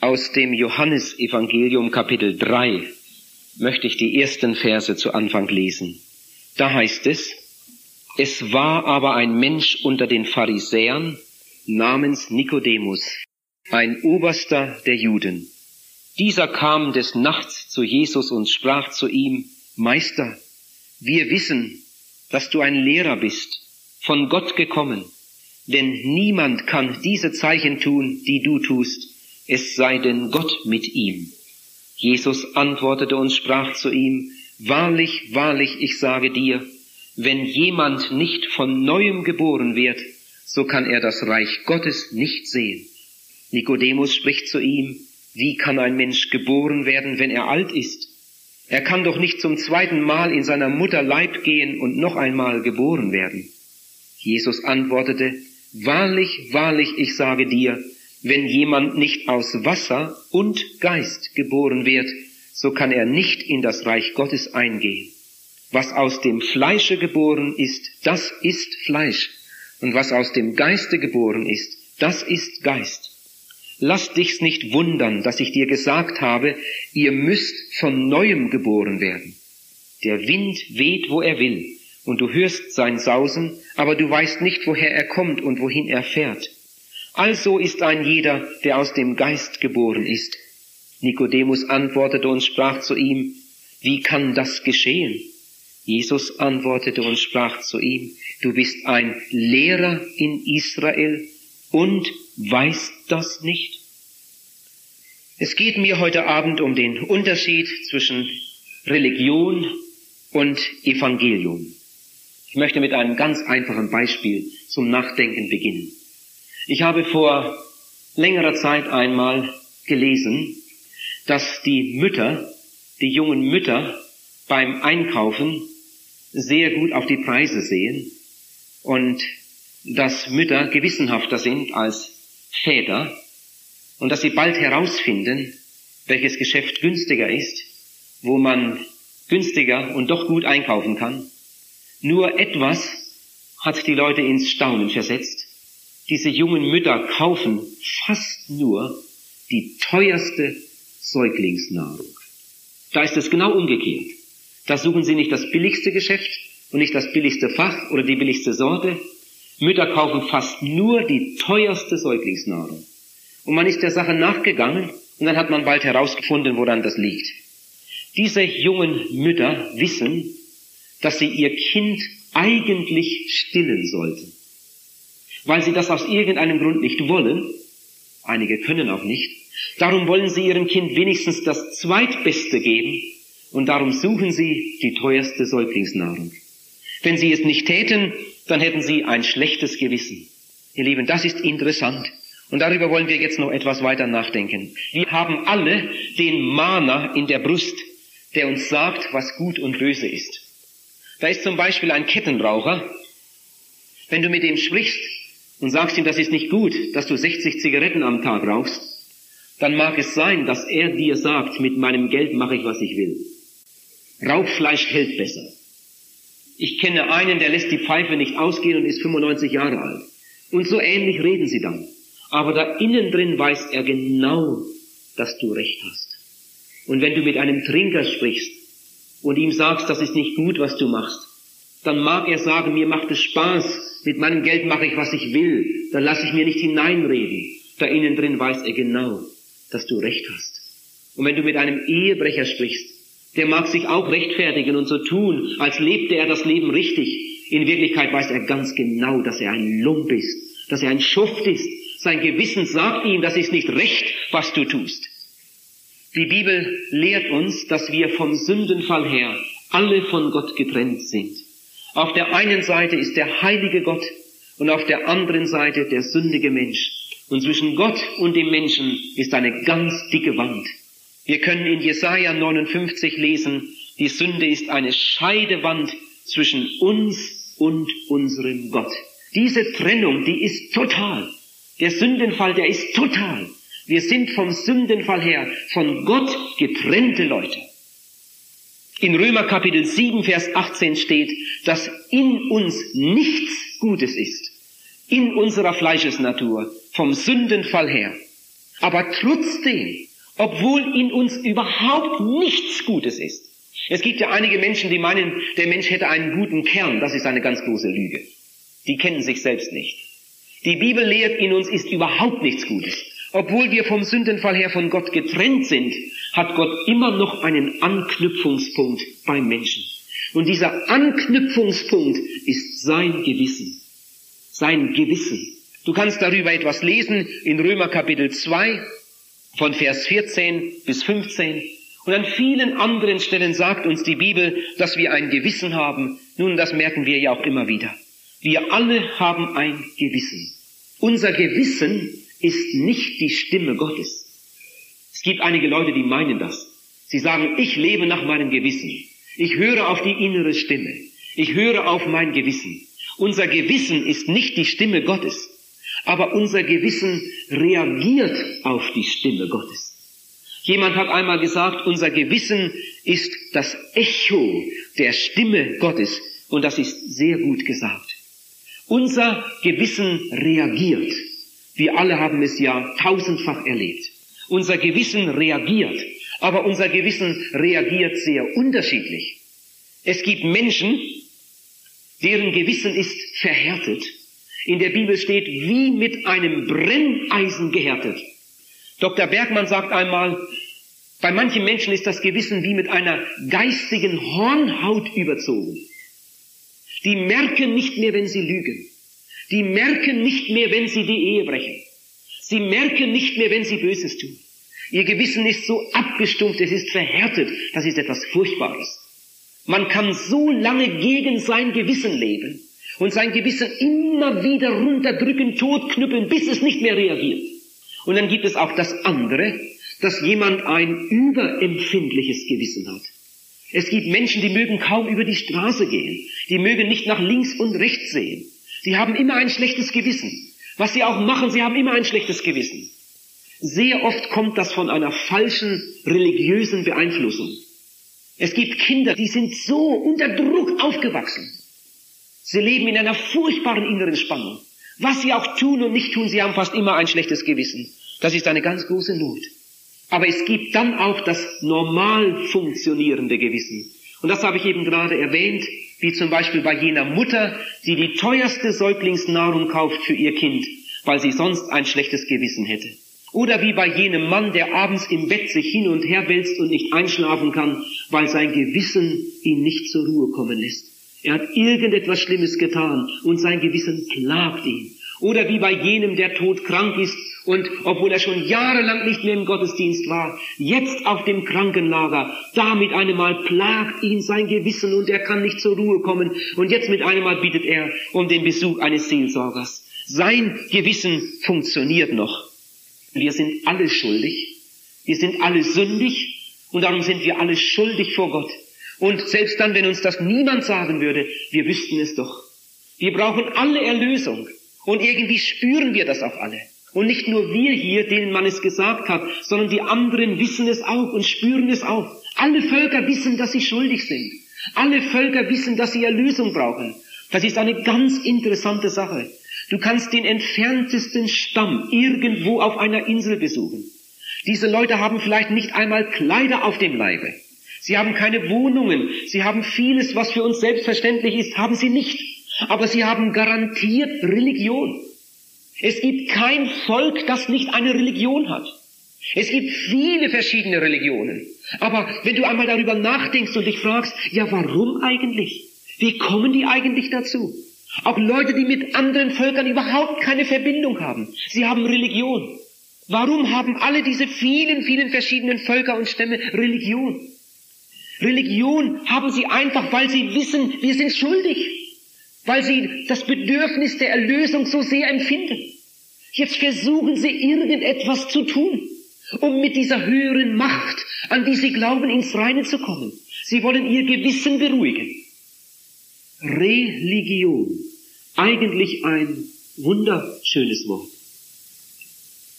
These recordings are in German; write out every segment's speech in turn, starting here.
Aus dem Johannesevangelium Kapitel 3 möchte ich die ersten Verse zu Anfang lesen. Da heißt es, es war aber ein Mensch unter den Pharisäern namens Nikodemus, ein Oberster der Juden. Dieser kam des Nachts zu Jesus und sprach zu ihm, Meister, wir wissen, dass du ein Lehrer bist, von Gott gekommen, denn niemand kann diese Zeichen tun, die du tust, es sei denn Gott mit ihm. Jesus antwortete und sprach zu ihm, Wahrlich, wahrlich, ich sage dir, wenn jemand nicht von neuem geboren wird, so kann er das Reich Gottes nicht sehen. Nikodemus spricht zu ihm, wie kann ein Mensch geboren werden, wenn er alt ist? Er kann doch nicht zum zweiten Mal in seiner Mutter Leib gehen und noch einmal geboren werden. Jesus antwortete, Wahrlich, wahrlich, ich sage dir, wenn jemand nicht aus Wasser und Geist geboren wird, so kann er nicht in das Reich Gottes eingehen. Was aus dem Fleische geboren ist, das ist Fleisch. Und was aus dem Geiste geboren ist, das ist Geist. Lass dich's nicht wundern, dass ich dir gesagt habe, ihr müsst von neuem geboren werden. Der Wind weht, wo er will, und du hörst sein Sausen, aber du weißt nicht, woher er kommt und wohin er fährt. Also ist ein jeder, der aus dem Geist geboren ist. Nikodemus antwortete und sprach zu ihm, wie kann das geschehen? Jesus antwortete und sprach zu ihm, du bist ein Lehrer in Israel und weißt das nicht? Es geht mir heute Abend um den Unterschied zwischen Religion und Evangelium. Ich möchte mit einem ganz einfachen Beispiel zum Nachdenken beginnen. Ich habe vor längerer Zeit einmal gelesen, dass die Mütter, die jungen Mütter beim Einkaufen sehr gut auf die Preise sehen und dass Mütter gewissenhafter sind als Väter und dass sie bald herausfinden, welches Geschäft günstiger ist, wo man günstiger und doch gut einkaufen kann. Nur etwas hat die Leute ins Staunen versetzt diese jungen Mütter kaufen fast nur die teuerste Säuglingsnahrung. Da ist es genau umgekehrt. Da suchen sie nicht das billigste Geschäft und nicht das billigste Fach oder die billigste Sorte. Mütter kaufen fast nur die teuerste Säuglingsnahrung. Und man ist der Sache nachgegangen und dann hat man bald herausgefunden, woran das liegt. Diese jungen Mütter wissen, dass sie ihr Kind eigentlich stillen sollten weil sie das aus irgendeinem Grund nicht wollen. Einige können auch nicht. Darum wollen sie ihrem Kind wenigstens das Zweitbeste geben und darum suchen sie die teuerste Säuglingsnahrung. Wenn sie es nicht täten, dann hätten sie ein schlechtes Gewissen. Ihr Lieben, das ist interessant. Und darüber wollen wir jetzt noch etwas weiter nachdenken. Wir haben alle den Mahner in der Brust, der uns sagt, was gut und böse ist. Da ist zum Beispiel ein Kettenraucher. Wenn du mit ihm sprichst, und sagst ihm, das ist nicht gut, dass du 60 Zigaretten am Tag rauchst, dann mag es sein, dass er dir sagt, mit meinem Geld mache ich, was ich will. Rauchfleisch hält besser. Ich kenne einen, der lässt die Pfeife nicht ausgehen und ist 95 Jahre alt. Und so ähnlich reden sie dann. Aber da innen drin weiß er genau, dass du recht hast. Und wenn du mit einem Trinker sprichst und ihm sagst, das ist nicht gut, was du machst, dann mag er sagen, mir macht es Spaß, mit meinem Geld mache ich, was ich will, dann lasse ich mir nicht hineinreden. Da innen drin weiß er genau, dass du recht hast. Und wenn du mit einem Ehebrecher sprichst, der mag sich auch rechtfertigen und so tun, als lebte er das Leben richtig. In Wirklichkeit weiß er ganz genau, dass er ein Lump ist, dass er ein Schuft ist. Sein Gewissen sagt ihm, das ist nicht recht, was du tust. Die Bibel lehrt uns, dass wir vom Sündenfall her alle von Gott getrennt sind. Auf der einen Seite ist der heilige Gott und auf der anderen Seite der sündige Mensch. Und zwischen Gott und dem Menschen ist eine ganz dicke Wand. Wir können in Jesaja 59 lesen, die Sünde ist eine Scheidewand zwischen uns und unserem Gott. Diese Trennung, die ist total. Der Sündenfall, der ist total. Wir sind vom Sündenfall her von Gott getrennte Leute. In Römer Kapitel 7, Vers 18 steht, dass in uns nichts Gutes ist, in unserer Fleischesnatur, vom Sündenfall her. Aber trotzdem, obwohl in uns überhaupt nichts Gutes ist. Es gibt ja einige Menschen, die meinen, der Mensch hätte einen guten Kern. Das ist eine ganz große Lüge. Die kennen sich selbst nicht. Die Bibel lehrt, in uns ist überhaupt nichts Gutes. Obwohl wir vom Sündenfall her von Gott getrennt sind, hat Gott immer noch einen Anknüpfungspunkt beim Menschen. Und dieser Anknüpfungspunkt ist sein Gewissen. Sein Gewissen. Du kannst darüber etwas lesen in Römer Kapitel 2 von Vers 14 bis 15. Und an vielen anderen Stellen sagt uns die Bibel, dass wir ein Gewissen haben. Nun, das merken wir ja auch immer wieder. Wir alle haben ein Gewissen. Unser Gewissen ist nicht die Stimme Gottes. Es gibt einige Leute, die meinen das. Sie sagen, ich lebe nach meinem Gewissen. Ich höre auf die innere Stimme. Ich höre auf mein Gewissen. Unser Gewissen ist nicht die Stimme Gottes, aber unser Gewissen reagiert auf die Stimme Gottes. Jemand hat einmal gesagt, unser Gewissen ist das Echo der Stimme Gottes und das ist sehr gut gesagt. Unser Gewissen reagiert. Wir alle haben es ja tausendfach erlebt. Unser Gewissen reagiert, aber unser Gewissen reagiert sehr unterschiedlich. Es gibt Menschen, deren Gewissen ist verhärtet. In der Bibel steht, wie mit einem Brenneisen gehärtet. Dr. Bergmann sagt einmal, bei manchen Menschen ist das Gewissen wie mit einer geistigen Hornhaut überzogen. Die merken nicht mehr, wenn sie lügen. Die merken nicht mehr, wenn sie die Ehe brechen. Sie merken nicht mehr, wenn sie Böses tun. Ihr Gewissen ist so abgestumpft, es ist verhärtet. Das ist etwas Furchtbares. Man kann so lange gegen sein Gewissen leben und sein Gewissen immer wieder runterdrücken, totknüppeln, bis es nicht mehr reagiert. Und dann gibt es auch das andere, dass jemand ein überempfindliches Gewissen hat. Es gibt Menschen, die mögen kaum über die Straße gehen. Die mögen nicht nach links und rechts sehen. Die haben immer ein schlechtes Gewissen. Was sie auch machen, sie haben immer ein schlechtes Gewissen. Sehr oft kommt das von einer falschen religiösen Beeinflussung. Es gibt Kinder, die sind so unter Druck aufgewachsen. Sie leben in einer furchtbaren inneren Spannung. Was sie auch tun und nicht tun, sie haben fast immer ein schlechtes Gewissen. Das ist eine ganz große Not. Aber es gibt dann auch das normal funktionierende Gewissen. Und das habe ich eben gerade erwähnt, wie zum Beispiel bei jener Mutter, die die teuerste Säuglingsnahrung kauft für ihr Kind, weil sie sonst ein schlechtes Gewissen hätte. Oder wie bei jenem Mann, der abends im Bett sich hin und her wälzt und nicht einschlafen kann, weil sein Gewissen ihn nicht zur Ruhe kommen lässt. Er hat irgendetwas Schlimmes getan und sein Gewissen plagt ihn. Oder wie bei jenem, der todkrank ist und obwohl er schon jahrelang nicht mehr im Gottesdienst war, jetzt auf dem Krankenlager, da mit einem Mal plagt ihn sein Gewissen und er kann nicht zur Ruhe kommen und jetzt mit einem Mal bittet er um den Besuch eines Seelsorgers. Sein Gewissen funktioniert noch. Wir sind alle schuldig, wir sind alle sündig und darum sind wir alle schuldig vor Gott. Und selbst dann, wenn uns das niemand sagen würde, wir wüssten es doch. Wir brauchen alle Erlösung und irgendwie spüren wir das auch alle. Und nicht nur wir hier, denen man es gesagt hat, sondern die anderen wissen es auch und spüren es auch. Alle Völker wissen, dass sie schuldig sind. Alle Völker wissen, dass sie Erlösung brauchen. Das ist eine ganz interessante Sache. Du kannst den entferntesten Stamm irgendwo auf einer Insel besuchen. Diese Leute haben vielleicht nicht einmal Kleider auf dem Leibe. Sie haben keine Wohnungen. Sie haben vieles, was für uns selbstverständlich ist, haben sie nicht. Aber sie haben garantiert Religion. Es gibt kein Volk, das nicht eine Religion hat. Es gibt viele verschiedene Religionen. Aber wenn du einmal darüber nachdenkst und dich fragst, ja warum eigentlich? Wie kommen die eigentlich dazu? Auch Leute, die mit anderen Völkern überhaupt keine Verbindung haben. Sie haben Religion. Warum haben alle diese vielen, vielen verschiedenen Völker und Stämme Religion? Religion haben sie einfach, weil sie wissen, wir sind schuldig weil sie das Bedürfnis der Erlösung so sehr empfinden. Jetzt versuchen sie irgendetwas zu tun, um mit dieser höheren Macht, an die sie glauben, ins Reine zu kommen. Sie wollen ihr Gewissen beruhigen. Religion. Eigentlich ein wunderschönes Wort.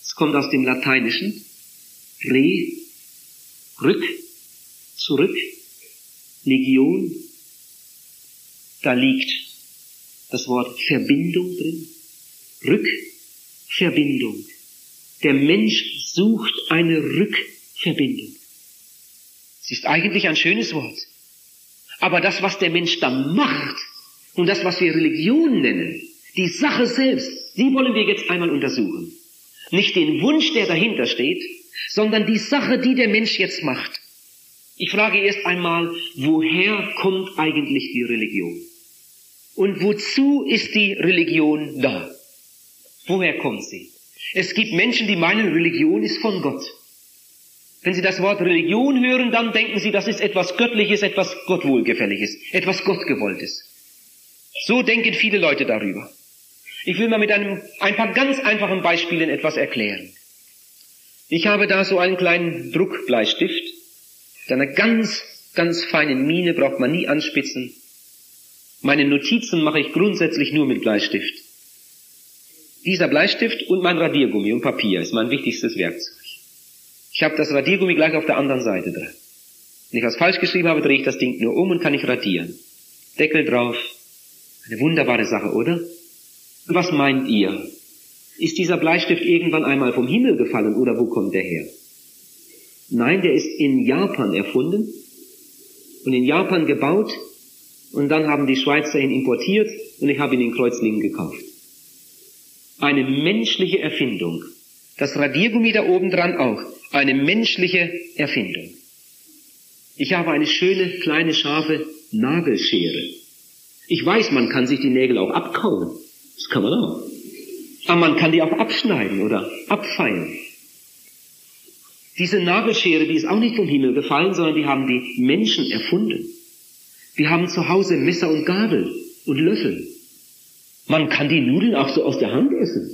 Es kommt aus dem Lateinischen. Re, rück, zurück, Legion. Da liegt das Wort Verbindung drin. Rückverbindung. Der Mensch sucht eine Rückverbindung. Es ist eigentlich ein schönes Wort. Aber das, was der Mensch dann macht und das, was wir Religion nennen, die Sache selbst, die wollen wir jetzt einmal untersuchen. Nicht den Wunsch, der dahinter steht, sondern die Sache, die der Mensch jetzt macht. Ich frage erst einmal, woher kommt eigentlich die Religion? Und wozu ist die Religion da? Woher kommt sie? Es gibt Menschen, die meinen, Religion ist von Gott. Wenn Sie das Wort Religion hören, dann denken Sie, das ist etwas Göttliches, etwas Gottwohlgefälliges, etwas Gottgewolltes. So denken viele Leute darüber. Ich will mal mit einem, ein paar ganz einfachen Beispielen etwas erklären. Ich habe da so einen kleinen Druckbleistift, mit einer ganz, ganz feinen Mine, braucht man nie anspitzen. Meine Notizen mache ich grundsätzlich nur mit Bleistift. Dieser Bleistift und mein Radiergummi und Papier ist mein wichtigstes Werkzeug. Ich habe das Radiergummi gleich auf der anderen Seite drin. Wenn ich was falsch geschrieben habe, drehe ich das Ding nur um und kann ich radieren. Deckel drauf. Eine wunderbare Sache, oder? Was meint ihr? Ist dieser Bleistift irgendwann einmal vom Himmel gefallen oder wo kommt der her? Nein, der ist in Japan erfunden und in Japan gebaut und dann haben die Schweizer ihn importiert und ich habe ihn in Kreuzlingen gekauft. Eine menschliche Erfindung. Das Radiergummi da oben dran auch. Eine menschliche Erfindung. Ich habe eine schöne, kleine, scharfe Nagelschere. Ich weiß, man kann sich die Nägel auch abkauen. Das kann man auch. Aber man kann die auch abschneiden oder abfeilen. Diese Nagelschere, die ist auch nicht vom Himmel gefallen, sondern die haben die Menschen erfunden. Wir haben zu Hause Messer und Gabel und Löffel. Man kann die Nudeln auch so aus der Hand essen.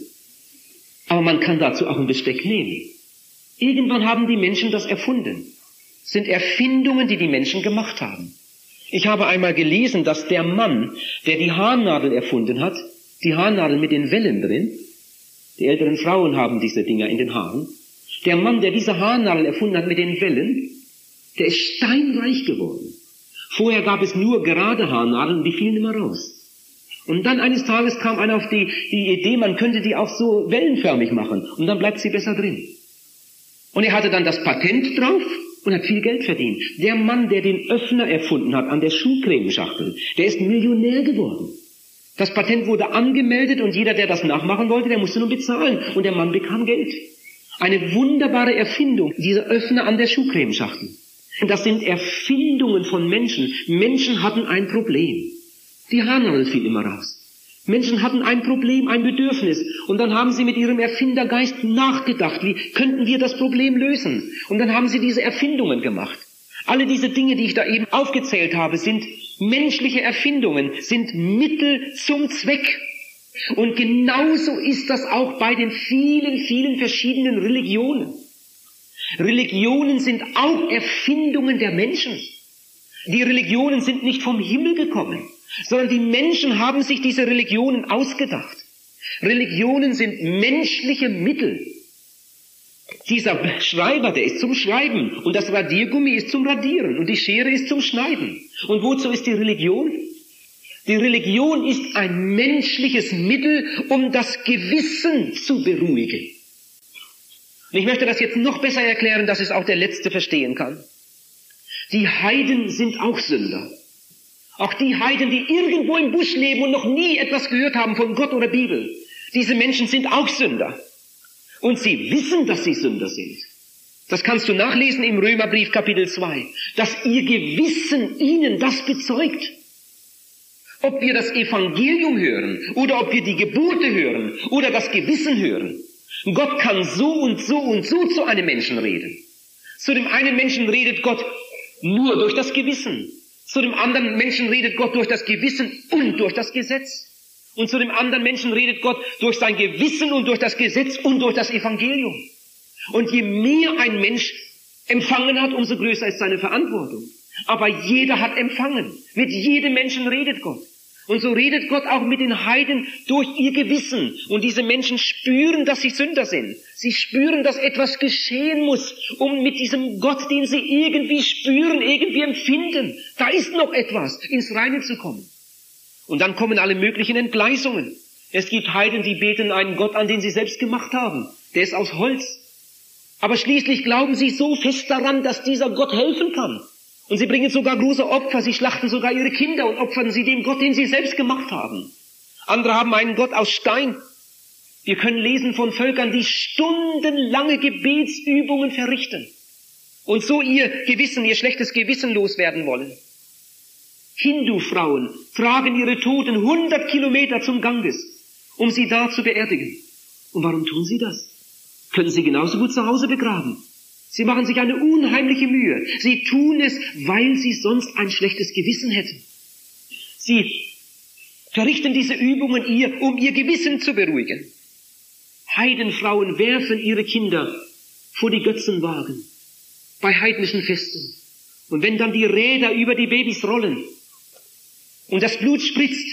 Aber man kann dazu auch ein Besteck nehmen. Irgendwann haben die Menschen das erfunden. Sind Erfindungen, die die Menschen gemacht haben. Ich habe einmal gelesen, dass der Mann, der die Haarnadel erfunden hat, die Haarnadel mit den Wellen drin, die älteren Frauen haben diese Dinger in den Haaren, der Mann, der diese Haarnadel erfunden hat mit den Wellen, der ist steinreich geworden. Vorher gab es nur gerade Haarnadeln, die fielen immer raus. Und dann eines Tages kam einer auf die, die Idee, man könnte die auch so wellenförmig machen und dann bleibt sie besser drin. Und er hatte dann das Patent drauf und hat viel Geld verdient. Der Mann, der den Öffner erfunden hat an der Schuhcremeschachtel, der ist Millionär geworden. Das Patent wurde angemeldet und jeder, der das nachmachen wollte, der musste nur bezahlen und der Mann bekam Geld. Eine wunderbare Erfindung, dieser Öffner an der Schuhcremeschachtel. Das sind Erfindungen von Menschen. Menschen hatten ein Problem. Die Haarnadel fiel immer raus. Menschen hatten ein Problem, ein Bedürfnis. Und dann haben sie mit ihrem Erfindergeist nachgedacht, wie könnten wir das Problem lösen? Und dann haben sie diese Erfindungen gemacht. Alle diese Dinge, die ich da eben aufgezählt habe, sind menschliche Erfindungen, sind Mittel zum Zweck. Und genauso ist das auch bei den vielen, vielen verschiedenen Religionen. Religionen sind auch Erfindungen der Menschen. Die Religionen sind nicht vom Himmel gekommen, sondern die Menschen haben sich diese Religionen ausgedacht. Religionen sind menschliche Mittel. Dieser Schreiber, der ist zum Schreiben und das Radiergummi ist zum Radieren und die Schere ist zum Schneiden. Und wozu ist die Religion? Die Religion ist ein menschliches Mittel, um das Gewissen zu beruhigen. Und ich möchte das jetzt noch besser erklären, dass es auch der Letzte verstehen kann. Die Heiden sind auch Sünder. Auch die Heiden, die irgendwo im Busch leben und noch nie etwas gehört haben von Gott oder Bibel. Diese Menschen sind auch Sünder. Und sie wissen, dass sie Sünder sind. Das kannst du nachlesen im Römerbrief Kapitel 2, dass ihr Gewissen ihnen das bezeugt. Ob wir das Evangelium hören oder ob wir die Gebote hören oder das Gewissen hören. Gott kann so und so und so zu einem Menschen reden. Zu dem einen Menschen redet Gott nur durch das Gewissen. Zu dem anderen Menschen redet Gott durch das Gewissen und durch das Gesetz. Und zu dem anderen Menschen redet Gott durch sein Gewissen und durch das Gesetz und durch das Evangelium. Und je mehr ein Mensch empfangen hat, umso größer ist seine Verantwortung. Aber jeder hat empfangen. Mit jedem Menschen redet Gott. Und so redet Gott auch mit den Heiden durch ihr Gewissen. Und diese Menschen spüren, dass sie Sünder sind. Sie spüren, dass etwas geschehen muss, um mit diesem Gott, den sie irgendwie spüren, irgendwie empfinden, da ist noch etwas, ins Reine zu kommen. Und dann kommen alle möglichen Entgleisungen. Es gibt Heiden, die beten einen Gott an, den sie selbst gemacht haben. der ist aus Holz. Aber schließlich glauben sie so fest daran, dass dieser Gott helfen kann. Und sie bringen sogar große Opfer, sie schlachten sogar ihre Kinder und opfern sie dem Gott, den sie selbst gemacht haben. Andere haben einen Gott aus Stein. Wir können lesen von Völkern, die stundenlange Gebetsübungen verrichten und so ihr Gewissen, ihr schlechtes Gewissen loswerden wollen. Hindu-Frauen tragen ihre Toten 100 Kilometer zum Ganges, um sie da zu beerdigen. Und warum tun sie das? Können sie genauso gut zu Hause begraben. Sie machen sich eine unheimliche Mühe. Sie tun es, weil sie sonst ein schlechtes Gewissen hätten. Sie verrichten diese Übungen ihr, um ihr Gewissen zu beruhigen. Heidenfrauen werfen ihre Kinder vor die Götzenwagen bei heidnischen Festen. Und wenn dann die Räder über die Babys rollen und das Blut spritzt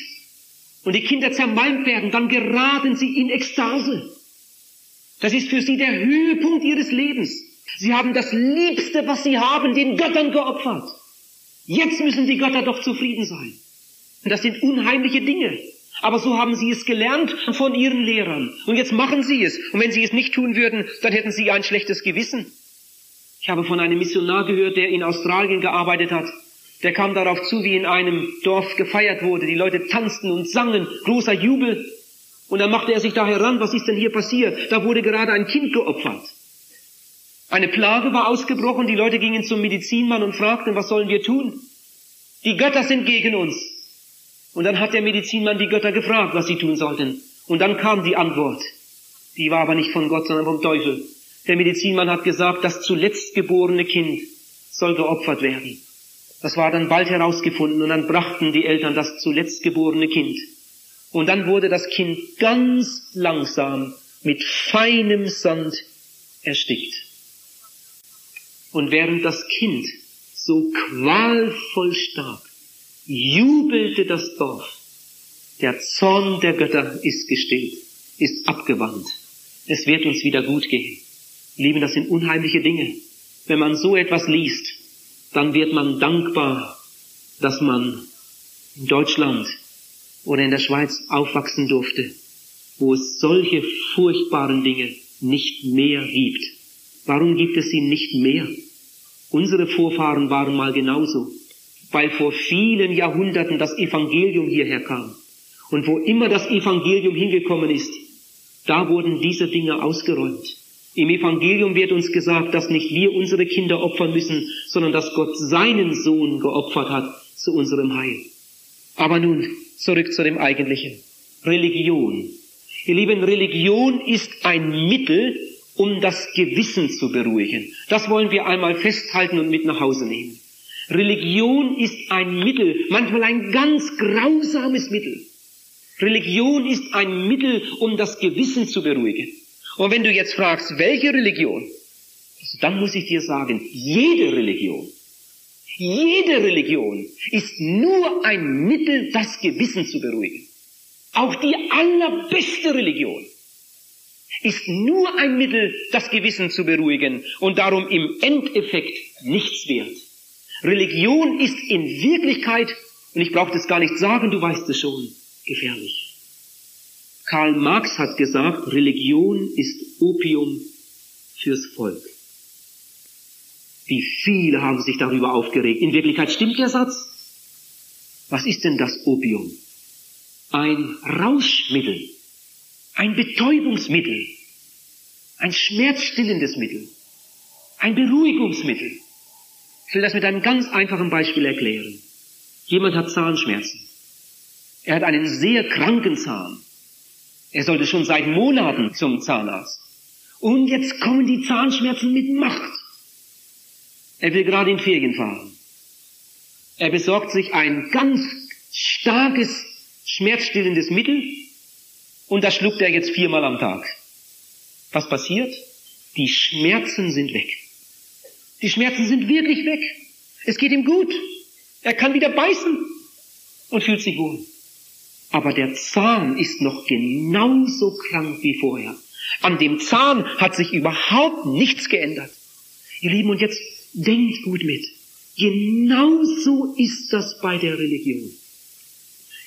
und die Kinder zermalmt werden, dann geraten sie in Ekstase. Das ist für sie der Höhepunkt ihres Lebens. Sie haben das Liebste, was sie haben, den Göttern geopfert. Jetzt müssen die Götter doch zufrieden sein. Und das sind unheimliche Dinge. Aber so haben sie es gelernt von ihren Lehrern. Und jetzt machen sie es. Und wenn sie es nicht tun würden, dann hätten sie ein schlechtes Gewissen. Ich habe von einem Missionar gehört, der in Australien gearbeitet hat. Der kam darauf zu, wie in einem Dorf gefeiert wurde. Die Leute tanzten und sangen, großer Jubel. Und dann machte er sich da heran, was ist denn hier passiert? Da wurde gerade ein Kind geopfert. Eine Plage war ausgebrochen, die Leute gingen zum Medizinmann und fragten, was sollen wir tun? Die Götter sind gegen uns. Und dann hat der Medizinmann die Götter gefragt, was sie tun sollten. Und dann kam die Antwort. Die war aber nicht von Gott, sondern vom Teufel. Der Medizinmann hat gesagt, das zuletzt geborene Kind soll geopfert werden. Das war dann bald herausgefunden und dann brachten die Eltern das zuletzt geborene Kind. Und dann wurde das Kind ganz langsam mit feinem Sand erstickt. Und während das Kind so qualvoll starb, jubelte das Dorf. Der Zorn der Götter ist gestillt, ist abgewandt. Es wird uns wieder gut gehen. Lieben, das sind unheimliche Dinge. Wenn man so etwas liest, dann wird man dankbar, dass man in Deutschland oder in der Schweiz aufwachsen durfte, wo es solche furchtbaren Dinge nicht mehr gibt. Warum gibt es sie nicht mehr? Unsere Vorfahren waren mal genauso, weil vor vielen Jahrhunderten das Evangelium hierher kam. Und wo immer das Evangelium hingekommen ist, da wurden diese Dinge ausgeräumt. Im Evangelium wird uns gesagt, dass nicht wir unsere Kinder opfern müssen, sondern dass Gott seinen Sohn geopfert hat zu unserem Heil. Aber nun zurück zu dem Eigentlichen. Religion. Ihr Lieben, Religion ist ein Mittel, um das Gewissen zu beruhigen. Das wollen wir einmal festhalten und mit nach Hause nehmen. Religion ist ein Mittel, manchmal ein ganz grausames Mittel. Religion ist ein Mittel, um das Gewissen zu beruhigen. Und wenn du jetzt fragst, welche Religion, dann muss ich dir sagen, jede Religion, jede Religion ist nur ein Mittel, das Gewissen zu beruhigen. Auch die allerbeste Religion ist nur ein Mittel, das Gewissen zu beruhigen und darum im Endeffekt nichts wert. Religion ist in Wirklichkeit, und ich brauche das gar nicht sagen, du weißt es schon, gefährlich. Karl Marx hat gesagt, Religion ist Opium fürs Volk. Wie viele haben sich darüber aufgeregt. In Wirklichkeit stimmt der Satz. Was ist denn das Opium? Ein Rauschmittel, ein Betäubungsmittel, ein schmerzstillendes Mittel, ein Beruhigungsmittel. Ich will das mit einem ganz einfachen Beispiel erklären. Jemand hat Zahnschmerzen. Er hat einen sehr kranken Zahn. Er sollte schon seit Monaten zum Zahnarzt. Und jetzt kommen die Zahnschmerzen mit Macht. Er will gerade in Ferien fahren. Er besorgt sich ein ganz starkes, schmerzstillendes Mittel und das schluckt er jetzt viermal am Tag. Was passiert? Die Schmerzen sind weg. Die Schmerzen sind wirklich weg. Es geht ihm gut. Er kann wieder beißen und fühlt sich wohl aber der Zahn ist noch genauso krank wie vorher. An dem Zahn hat sich überhaupt nichts geändert. Ihr Lieben, und jetzt denkt gut mit. Genauso ist das bei der Religion.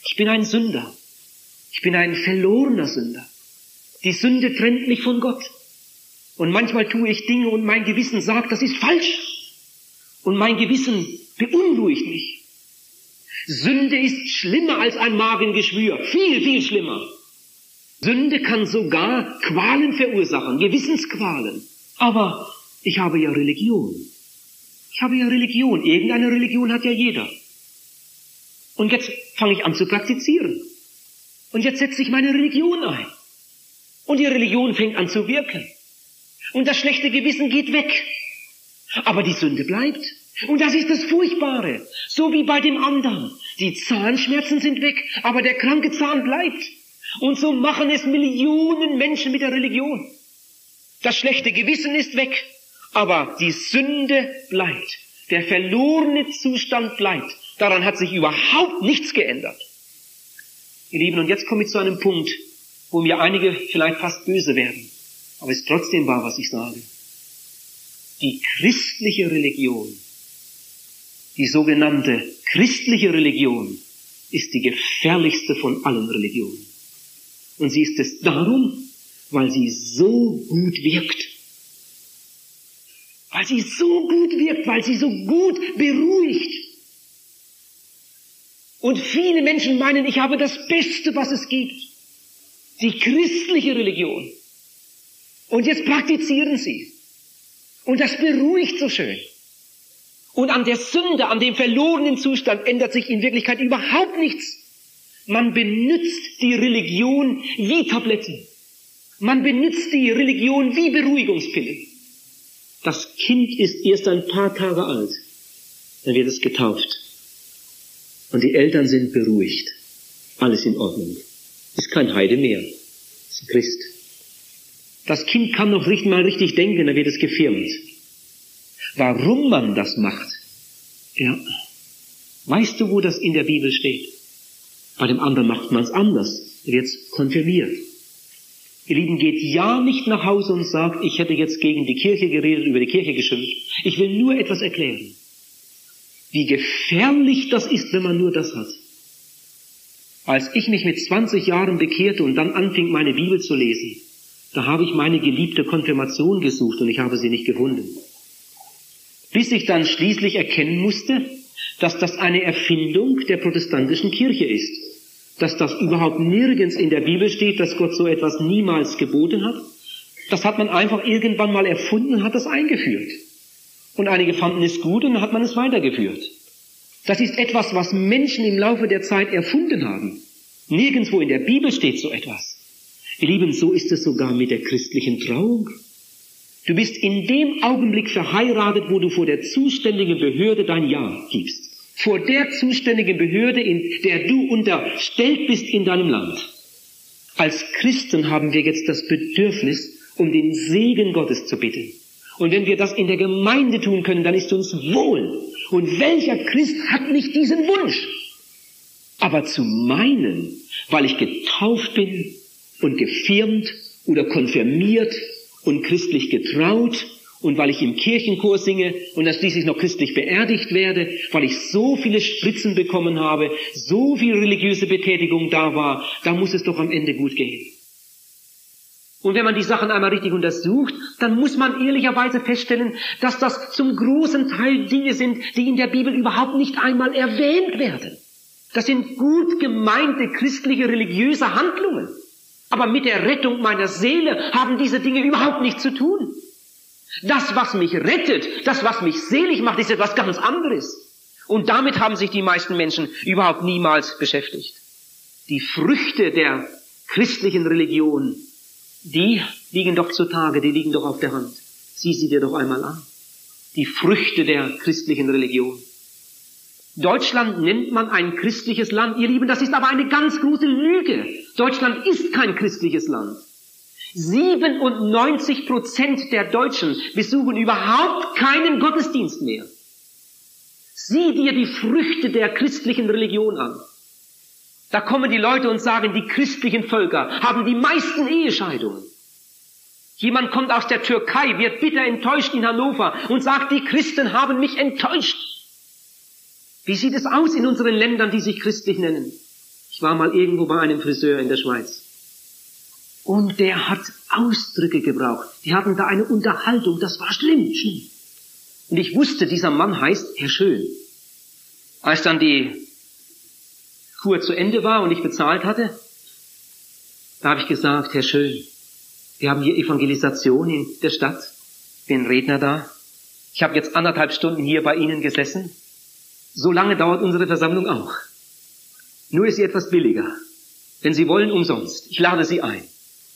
Ich bin ein Sünder. Ich bin ein verlorener Sünder. Die Sünde trennt mich von Gott. Und manchmal tue ich Dinge und mein Gewissen sagt, das ist falsch. Und mein Gewissen beunruhigt mich. Sünde ist schlimmer als ein Magengeschwür. Viel, viel schlimmer. Sünde kann sogar Qualen verursachen, Gewissensqualen. Aber ich habe ja Religion. Ich habe ja Religion. Irgendeine Religion hat ja jeder. Und jetzt fange ich an zu praktizieren. Und jetzt setze ich meine Religion ein. Und die Religion fängt an zu wirken. Und das schlechte Gewissen geht weg. Aber die Sünde bleibt. Und das ist das Furchtbare. So wie bei dem anderen. Die Zahnschmerzen sind weg, aber der kranke Zahn bleibt. Und so machen es Millionen Menschen mit der Religion. Das schlechte Gewissen ist weg, aber die Sünde bleibt. Der verlorene Zustand bleibt. Daran hat sich überhaupt nichts geändert. Ihr Lieben, und jetzt komme ich zu einem Punkt, wo mir einige vielleicht fast böse werden. Aber es ist trotzdem wahr, was ich sage. Die christliche Religion, die sogenannte christliche Religion, ist die gefährlichste von allen Religionen. Und sie ist es darum, weil sie so gut wirkt. Weil sie so gut wirkt, weil sie so gut beruhigt. Und viele Menschen meinen, ich habe das Beste, was es gibt. Die christliche Religion. Und jetzt praktizieren sie. Und das beruhigt so schön. Und an der Sünde, an dem verlorenen Zustand ändert sich in Wirklichkeit überhaupt nichts. Man benutzt die Religion wie Tabletten. Man benutzt die Religion wie Beruhigungspille. Das Kind ist erst ein paar Tage alt, dann wird es getauft. Und die Eltern sind beruhigt. Alles in Ordnung. Ist kein Heide mehr. Ist ein Christ. Das Kind kann noch nicht mal richtig denken, dann wird es gefirmt. Warum man das macht? Ja. Weißt du, wo das in der Bibel steht? Bei dem anderen macht man es anders. Er wird konfirmiert. Ihr Lieben, geht ja nicht nach Hause und sagt, ich hätte jetzt gegen die Kirche geredet, über die Kirche geschimpft. Ich will nur etwas erklären. Wie gefährlich das ist, wenn man nur das hat. Als ich mich mit 20 Jahren bekehrte und dann anfing, meine Bibel zu lesen, da habe ich meine geliebte Konfirmation gesucht und ich habe sie nicht gefunden. Bis ich dann schließlich erkennen musste, dass das eine Erfindung der protestantischen Kirche ist. Dass das überhaupt nirgends in der Bibel steht, dass Gott so etwas niemals geboten hat. Das hat man einfach irgendwann mal erfunden und hat das eingeführt. Und einige fanden es gut und dann hat man es weitergeführt. Das ist etwas, was Menschen im Laufe der Zeit erfunden haben. Nirgendwo in der Bibel steht so etwas. Ihr Lieben, so ist es sogar mit der christlichen Trauung. Du bist in dem Augenblick verheiratet, wo du vor der zuständigen Behörde dein Ja gibst. Vor der zuständigen Behörde, in der du unterstellt bist in deinem Land. Als Christen haben wir jetzt das Bedürfnis, um den Segen Gottes zu bitten. Und wenn wir das in der Gemeinde tun können, dann ist uns wohl. Und welcher Christ hat nicht diesen Wunsch? Aber zu meinen, weil ich getauft bin, und gefirmt oder konfirmiert und christlich getraut und weil ich im Kirchenchor singe und dann schließlich noch christlich beerdigt werde, weil ich so viele Spritzen bekommen habe, so viel religiöse Betätigung da war, da muss es doch am Ende gut gehen. Und wenn man die Sachen einmal richtig untersucht, dann muss man ehrlicherweise feststellen, dass das zum großen Teil Dinge sind, die in der Bibel überhaupt nicht einmal erwähnt werden. Das sind gut gemeinte christliche religiöse Handlungen. Aber mit der Rettung meiner Seele haben diese Dinge überhaupt nichts zu tun. Das, was mich rettet, das, was mich selig macht, ist etwas ganz anderes. Und damit haben sich die meisten Menschen überhaupt niemals beschäftigt. Die Früchte der christlichen Religion, die liegen doch zutage, die liegen doch auf der Hand. Sieh sie dir doch einmal an. Die Früchte der christlichen Religion. Deutschland nennt man ein christliches Land. Ihr Lieben, das ist aber eine ganz große Lüge. Deutschland ist kein christliches Land. 97 Prozent der Deutschen besuchen überhaupt keinen Gottesdienst mehr. Sieh dir die Früchte der christlichen Religion an. Da kommen die Leute und sagen, die christlichen Völker haben die meisten Ehescheidungen. Jemand kommt aus der Türkei, wird bitter enttäuscht in Hannover und sagt, die Christen haben mich enttäuscht. Wie sieht es aus in unseren Ländern, die sich christlich nennen? Ich war mal irgendwo bei einem Friseur in der Schweiz. Und der hat Ausdrücke gebraucht. Die hatten da eine Unterhaltung, das war schlimm, schlimm. Und ich wusste, dieser Mann heißt Herr Schön. Als dann die Kur zu Ende war und ich bezahlt hatte, da habe ich gesagt, Herr Schön, wir haben hier Evangelisation in der Stadt, den Redner da. Ich habe jetzt anderthalb Stunden hier bei Ihnen gesessen. So lange dauert unsere Versammlung auch. Nur ist sie etwas billiger. Wenn Sie wollen, umsonst. Ich lade Sie ein.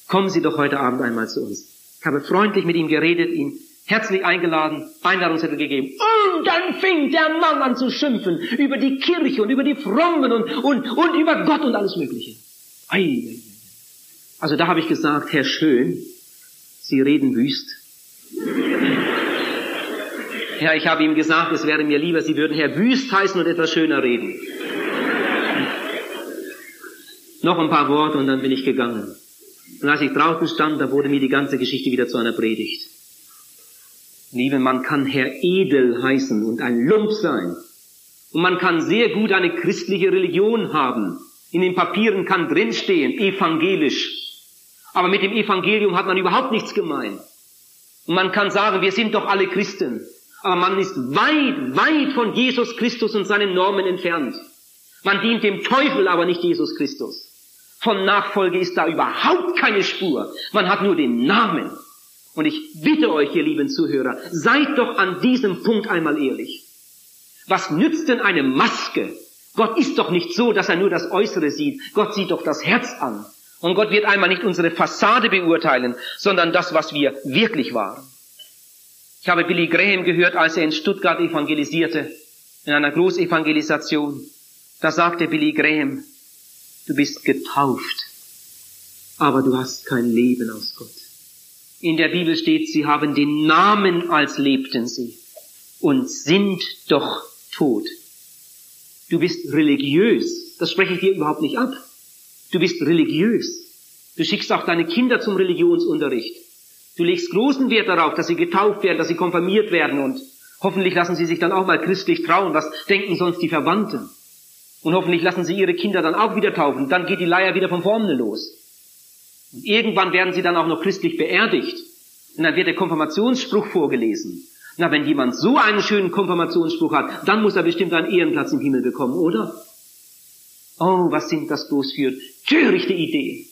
Kommen Sie doch heute Abend einmal zu uns. Ich habe freundlich mit ihm geredet, ihn herzlich eingeladen, Einladungszettel gegeben. Und dann fing der Mann an zu schimpfen über die Kirche und über die Frommen und, und, und über Gott und alles Mögliche. Also da habe ich gesagt, Herr Schön, Sie reden wüst. Ja, ich habe ihm gesagt, es wäre mir lieber, Sie würden Herr Wüst heißen und etwas schöner reden. Noch ein paar Worte und dann bin ich gegangen. Und als ich draußen stand, da wurde mir die ganze Geschichte wieder zu einer Predigt. Liebe, man kann Herr Edel heißen und ein Lump sein. Und man kann sehr gut eine christliche Religion haben. In den Papieren kann drinstehen, evangelisch. Aber mit dem Evangelium hat man überhaupt nichts gemeint. Und man kann sagen, wir sind doch alle Christen. Aber man ist weit, weit von Jesus Christus und seinen Normen entfernt. Man dient dem Teufel, aber nicht Jesus Christus. Von Nachfolge ist da überhaupt keine Spur. Man hat nur den Namen. Und ich bitte euch, ihr lieben Zuhörer, seid doch an diesem Punkt einmal ehrlich. Was nützt denn eine Maske? Gott ist doch nicht so, dass er nur das Äußere sieht. Gott sieht doch das Herz an. Und Gott wird einmal nicht unsere Fassade beurteilen, sondern das, was wir wirklich waren. Ich habe Billy Graham gehört, als er in Stuttgart evangelisierte, in einer Großevangelisation. Da sagte Billy Graham, du bist getauft, aber du hast kein Leben aus Gott. In der Bibel steht, sie haben den Namen, als lebten sie und sind doch tot. Du bist religiös, das spreche ich dir überhaupt nicht ab. Du bist religiös. Du schickst auch deine Kinder zum Religionsunterricht. Du legst großen Wert darauf, dass sie getauft werden, dass sie konfirmiert werden und hoffentlich lassen sie sich dann auch mal christlich trauen. Was denken sonst die Verwandten? Und hoffentlich lassen sie ihre Kinder dann auch wieder taufen. Dann geht die Leier wieder von vorne los. Und irgendwann werden sie dann auch noch christlich beerdigt. Und dann wird der Konfirmationsspruch vorgelesen. Na, wenn jemand so einen schönen Konfirmationsspruch hat, dann muss er bestimmt einen Ehrenplatz im Himmel bekommen, oder? Oh, was sind das bloß für törichte Ideen.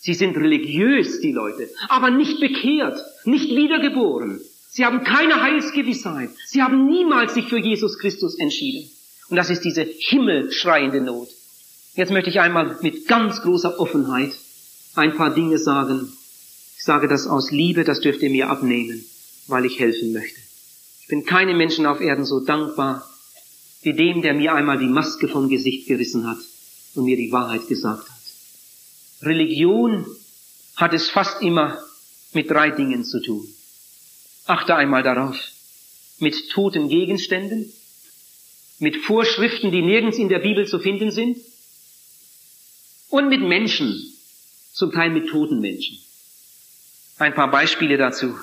Sie sind religiös, die Leute, aber nicht bekehrt, nicht wiedergeboren. Sie haben keine Heilsgewissheit. Sie haben niemals sich für Jesus Christus entschieden. Und das ist diese himmelschreiende Not. Jetzt möchte ich einmal mit ganz großer Offenheit ein paar Dinge sagen. Ich sage das aus Liebe, das dürft ihr mir abnehmen, weil ich helfen möchte. Ich bin keinem Menschen auf Erden so dankbar wie dem, der mir einmal die Maske vom Gesicht gerissen hat und mir die Wahrheit gesagt hat. Religion hat es fast immer mit drei Dingen zu tun. Achte einmal darauf. Mit toten Gegenständen, mit Vorschriften, die nirgends in der Bibel zu finden sind, und mit Menschen, zum Teil mit toten Menschen. Ein paar Beispiele dazu.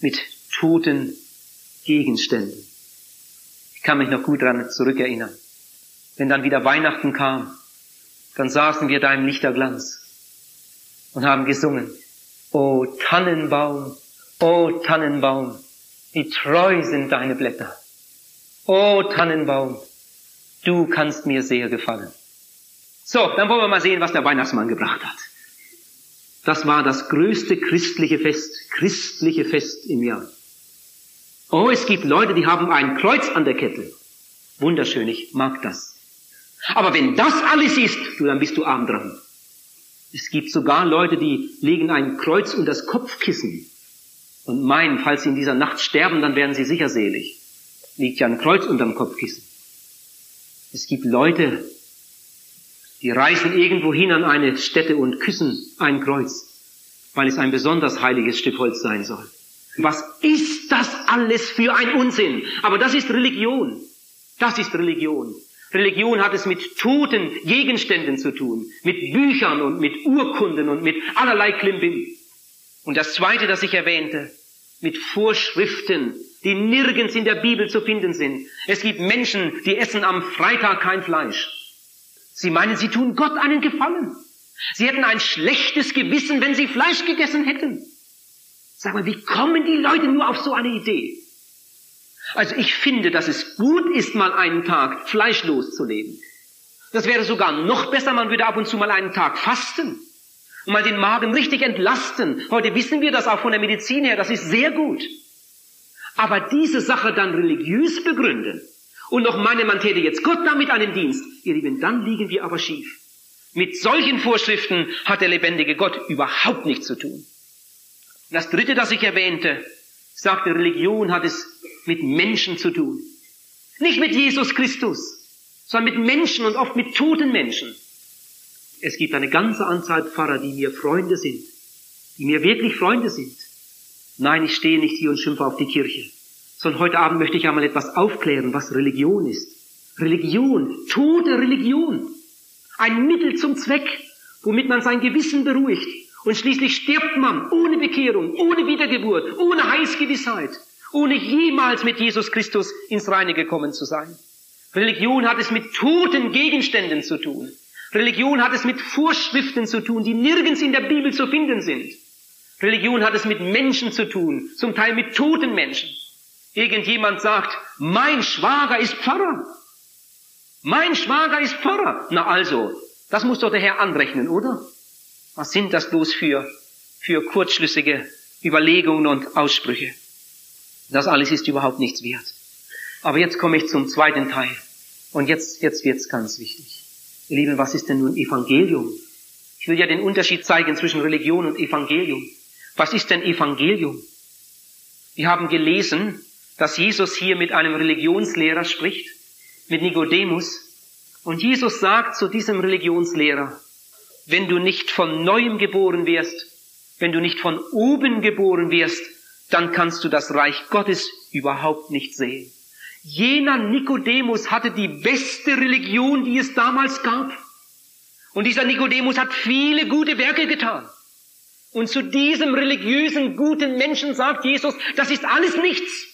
Mit toten Gegenständen. Ich kann mich noch gut daran zurückerinnern. Wenn dann wieder Weihnachten kam, dann saßen wir da im Lichterglanz und haben gesungen. O Tannenbaum, o Tannenbaum, wie treu sind deine Blätter. O Tannenbaum, du kannst mir sehr gefallen. So, dann wollen wir mal sehen, was der Weihnachtsmann gebracht hat. Das war das größte christliche Fest, christliche Fest im Jahr. Oh, es gibt Leute, die haben ein Kreuz an der Kette. Wunderschön, ich mag das. Aber wenn das alles ist, du, dann bist du arm dran. Es gibt sogar Leute, die legen ein Kreuz unter das Kopfkissen und meinen, falls sie in dieser Nacht sterben, dann werden sie sicher selig. Liegt ja ein Kreuz unterm Kopfkissen. Es gibt Leute, die reisen irgendwo hin an eine Stätte und küssen ein Kreuz, weil es ein besonders heiliges Stück Holz sein soll. Was ist das alles für ein Unsinn? Aber das ist Religion. Das ist Religion. Religion hat es mit toten Gegenständen zu tun, mit Büchern und mit Urkunden und mit allerlei Klimbim. Und das zweite, das ich erwähnte, mit Vorschriften, die nirgends in der Bibel zu finden sind. Es gibt Menschen, die essen am Freitag kein Fleisch. Sie meinen, sie tun Gott einen Gefallen. Sie hätten ein schlechtes Gewissen, wenn sie Fleisch gegessen hätten. Sag mal, wie kommen die Leute nur auf so eine Idee? Also ich finde, dass es gut ist, mal einen Tag fleischlos zu leben. Das wäre sogar noch besser, man würde ab und zu mal einen Tag fasten und mal den Magen richtig entlasten. Heute wissen wir das auch von der Medizin her, das ist sehr gut. Aber diese Sache dann religiös begründen und noch meinen, man täte jetzt Gott damit einen Dienst, ihr Lieben, dann liegen wir aber schief. Mit solchen Vorschriften hat der lebendige Gott überhaupt nichts zu tun. Das dritte, das ich erwähnte, sagte, Religion hat es mit Menschen zu tun. Nicht mit Jesus Christus, sondern mit Menschen und oft mit toten Menschen. Es gibt eine ganze Anzahl Pfarrer, die mir Freunde sind, die mir wirklich Freunde sind. Nein, ich stehe nicht hier und schimpfe auf die Kirche, sondern heute Abend möchte ich einmal etwas aufklären, was Religion ist. Religion, tote Religion. Ein Mittel zum Zweck, womit man sein Gewissen beruhigt. Und schließlich stirbt man ohne Bekehrung, ohne Wiedergeburt, ohne Heilsgewissheit, ohne jemals mit Jesus Christus ins Reine gekommen zu sein. Religion hat es mit toten Gegenständen zu tun. Religion hat es mit Vorschriften zu tun, die nirgends in der Bibel zu finden sind. Religion hat es mit Menschen zu tun, zum Teil mit toten Menschen. Irgendjemand sagt, mein Schwager ist Pfarrer. Mein Schwager ist Pfarrer. Na also, das muss doch der Herr anrechnen, oder? Was sind das bloß für, für kurzschlüssige Überlegungen und Aussprüche? Das alles ist überhaupt nichts wert. Aber jetzt komme ich zum zweiten Teil. Und jetzt, jetzt wird's ganz wichtig. Ihr Lieben, was ist denn nun Evangelium? Ich will ja den Unterschied zeigen zwischen Religion und Evangelium. Was ist denn Evangelium? Wir haben gelesen, dass Jesus hier mit einem Religionslehrer spricht mit Nikodemus. Und Jesus sagt zu diesem Religionslehrer, wenn du nicht von neuem geboren wirst, wenn du nicht von oben geboren wirst, dann kannst du das Reich Gottes überhaupt nicht sehen. Jener Nikodemus hatte die beste Religion, die es damals gab. Und dieser Nikodemus hat viele gute Werke getan. Und zu diesem religiösen, guten Menschen sagt Jesus, das ist alles nichts.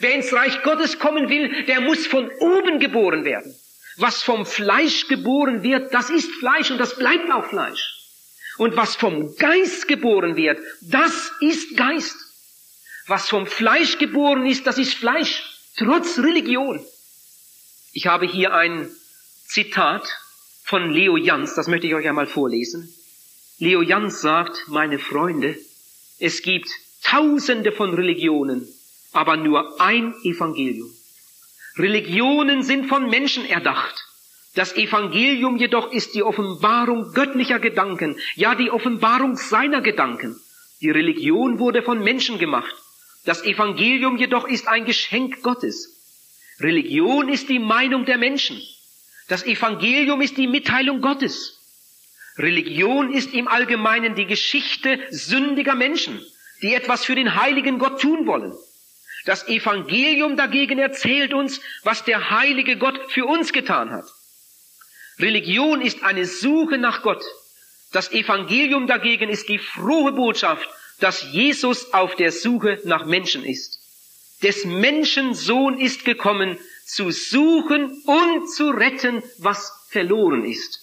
Wer ins Reich Gottes kommen will, der muss von oben geboren werden. Was vom Fleisch geboren wird, das ist Fleisch und das bleibt auch Fleisch. Und was vom Geist geboren wird, das ist Geist. Was vom Fleisch geboren ist, das ist Fleisch, trotz Religion. Ich habe hier ein Zitat von Leo Jans, das möchte ich euch einmal vorlesen. Leo Jans sagt, meine Freunde, es gibt tausende von Religionen, aber nur ein Evangelium. Religionen sind von Menschen erdacht. Das Evangelium jedoch ist die Offenbarung göttlicher Gedanken, ja die Offenbarung seiner Gedanken. Die Religion wurde von Menschen gemacht. Das Evangelium jedoch ist ein Geschenk Gottes. Religion ist die Meinung der Menschen. Das Evangelium ist die Mitteilung Gottes. Religion ist im Allgemeinen die Geschichte sündiger Menschen, die etwas für den heiligen Gott tun wollen. Das Evangelium dagegen erzählt uns, was der heilige Gott für uns getan hat. Religion ist eine Suche nach Gott. Das Evangelium dagegen ist die frohe Botschaft, dass Jesus auf der Suche nach Menschen ist. Des Menschen Sohn ist gekommen, zu suchen und zu retten, was verloren ist.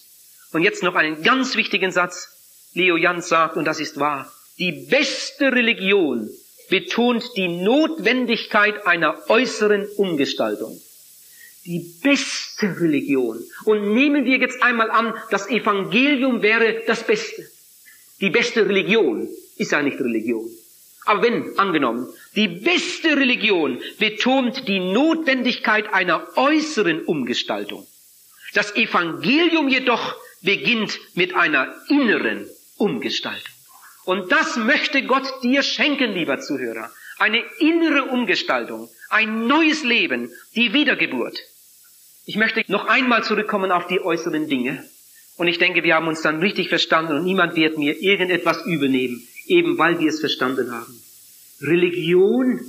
Und jetzt noch einen ganz wichtigen Satz. Leo Jans sagt, und das ist wahr, die beste Religion betont die Notwendigkeit einer äußeren Umgestaltung. Die beste Religion. Und nehmen wir jetzt einmal an, das Evangelium wäre das Beste. Die beste Religion ist ja nicht Religion. Aber wenn, angenommen, die beste Religion betont die Notwendigkeit einer äußeren Umgestaltung. Das Evangelium jedoch beginnt mit einer inneren Umgestaltung. Und das möchte Gott dir schenken, lieber Zuhörer. Eine innere Umgestaltung, ein neues Leben, die Wiedergeburt. Ich möchte noch einmal zurückkommen auf die äußeren Dinge. Und ich denke, wir haben uns dann richtig verstanden und niemand wird mir irgendetwas übernehmen, eben weil wir es verstanden haben. Religion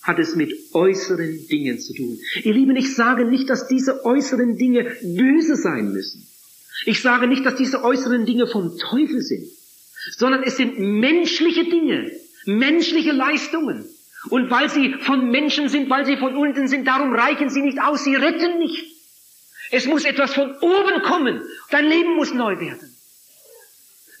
hat es mit äußeren Dingen zu tun. Ihr Lieben, ich sage nicht, dass diese äußeren Dinge böse sein müssen. Ich sage nicht, dass diese äußeren Dinge vom Teufel sind sondern es sind menschliche Dinge, menschliche Leistungen. Und weil sie von Menschen sind, weil sie von unten sind, darum reichen sie nicht aus, sie retten nicht. Es muss etwas von oben kommen. Dein Leben muss neu werden.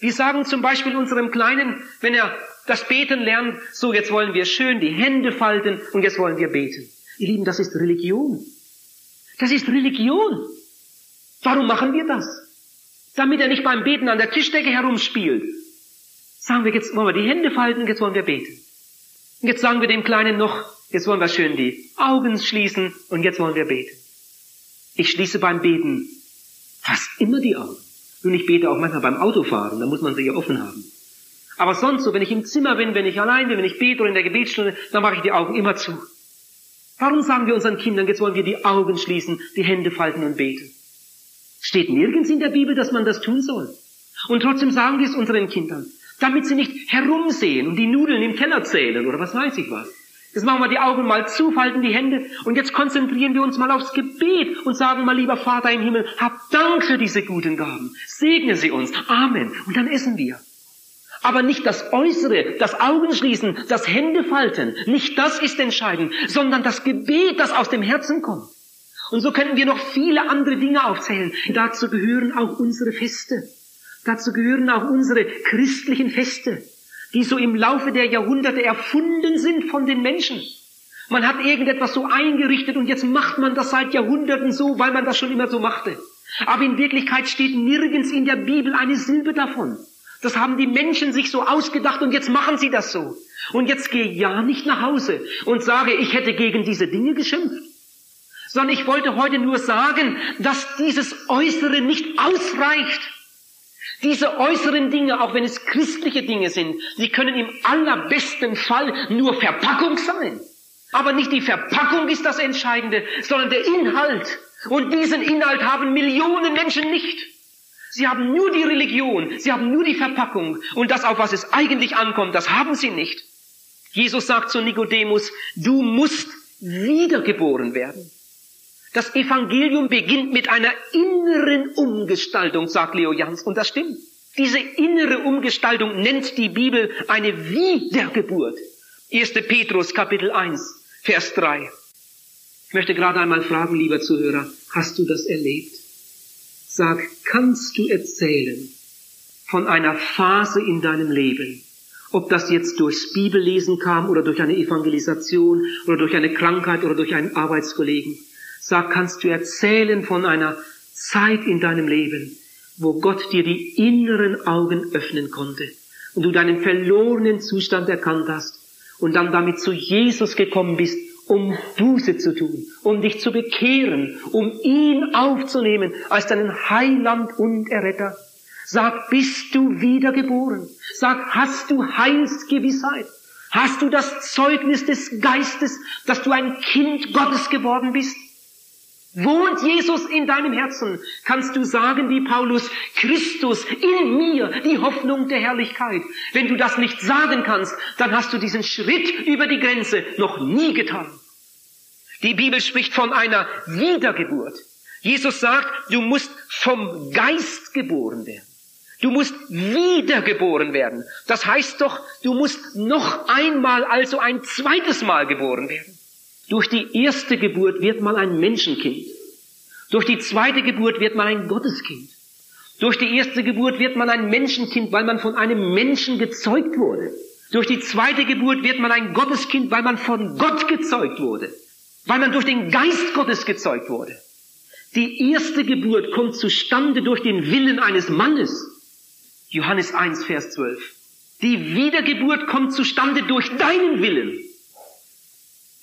Wir sagen zum Beispiel unserem Kleinen, wenn er das Beten lernt, so jetzt wollen wir schön die Hände falten und jetzt wollen wir beten. Ihr Lieben, das ist Religion. Das ist Religion. Warum machen wir das? Damit er nicht beim Beten an der Tischdecke herumspielt. Sagen wir, jetzt wollen wir die Hände falten, jetzt wollen wir beten. Und jetzt sagen wir dem Kleinen noch, jetzt wollen wir schön die Augen schließen und jetzt wollen wir beten. Ich schließe beim Beten fast immer die Augen. Und ich bete auch manchmal beim Autofahren, da muss man sie ja offen haben. Aber sonst so, wenn ich im Zimmer bin, wenn ich allein bin, wenn ich bete oder in der Gebetsstunde, dann mache ich die Augen immer zu. Warum sagen wir unseren Kindern, jetzt wollen wir die Augen schließen, die Hände falten und beten? Steht nirgends in der Bibel, dass man das tun soll. Und trotzdem sagen wir es unseren Kindern, damit sie nicht herumsehen und die Nudeln im Keller zählen oder was weiß ich was. Jetzt machen wir die Augen mal zu, falten die Hände und jetzt konzentrieren wir uns mal aufs Gebet und sagen mal, lieber Vater im Himmel, hab Dank für diese guten Gaben. Segne sie uns. Amen. Und dann essen wir. Aber nicht das Äußere, das Augenschließen, das Händefalten, nicht das ist entscheidend, sondern das Gebet, das aus dem Herzen kommt. Und so könnten wir noch viele andere Dinge aufzählen. Dazu gehören auch unsere Feste. Dazu gehören auch unsere christlichen Feste, die so im Laufe der Jahrhunderte erfunden sind von den Menschen. Man hat irgendetwas so eingerichtet und jetzt macht man das seit Jahrhunderten so, weil man das schon immer so machte. Aber in Wirklichkeit steht nirgends in der Bibel eine Silbe davon. Das haben die Menschen sich so ausgedacht und jetzt machen sie das so. Und jetzt gehe ja nicht nach Hause und sage, ich hätte gegen diese Dinge geschimpft. Sondern ich wollte heute nur sagen, dass dieses Äußere nicht ausreicht. Diese äußeren Dinge, auch wenn es christliche Dinge sind, sie können im allerbesten Fall nur Verpackung sein. Aber nicht die Verpackung ist das Entscheidende, sondern der Inhalt. Und diesen Inhalt haben Millionen Menschen nicht. Sie haben nur die Religion, sie haben nur die Verpackung und das, auf was es eigentlich ankommt, das haben sie nicht. Jesus sagt zu Nikodemus, du musst wiedergeboren werden. Das Evangelium beginnt mit einer inneren Umgestaltung, sagt Leo Jans, und das stimmt. Diese innere Umgestaltung nennt die Bibel eine Wiedergeburt. 1. Petrus Kapitel 1, Vers 3. Ich möchte gerade einmal fragen, lieber Zuhörer, hast du das erlebt? Sag, kannst du erzählen von einer Phase in deinem Leben, ob das jetzt durchs Bibellesen kam oder durch eine Evangelisation oder durch eine Krankheit oder durch einen Arbeitskollegen. Sag, kannst du erzählen von einer Zeit in deinem Leben, wo Gott dir die inneren Augen öffnen konnte und du deinen verlorenen Zustand erkannt hast und dann damit zu Jesus gekommen bist um Buße zu tun, um dich zu bekehren, um ihn aufzunehmen als deinen Heiland und Erretter. Sag, bist du wiedergeboren? Sag, hast du Heilsgewissheit? Hast du das Zeugnis des Geistes, dass du ein Kind Gottes geworden bist? Wohnt Jesus in deinem Herzen? Kannst du sagen wie Paulus, Christus in mir, die Hoffnung der Herrlichkeit. Wenn du das nicht sagen kannst, dann hast du diesen Schritt über die Grenze noch nie getan. Die Bibel spricht von einer Wiedergeburt. Jesus sagt, du musst vom Geist geboren werden. Du musst wiedergeboren werden. Das heißt doch, du musst noch einmal, also ein zweites Mal geboren werden. Durch die erste Geburt wird man ein Menschenkind. Durch die zweite Geburt wird man ein Gotteskind. Durch die erste Geburt wird man ein Menschenkind, weil man von einem Menschen gezeugt wurde. Durch die zweite Geburt wird man ein Gotteskind, weil man von Gott gezeugt wurde. Weil man durch den Geist Gottes gezeugt wurde. Die erste Geburt kommt zustande durch den Willen eines Mannes. Johannes 1, Vers 12. Die Wiedergeburt kommt zustande durch deinen Willen.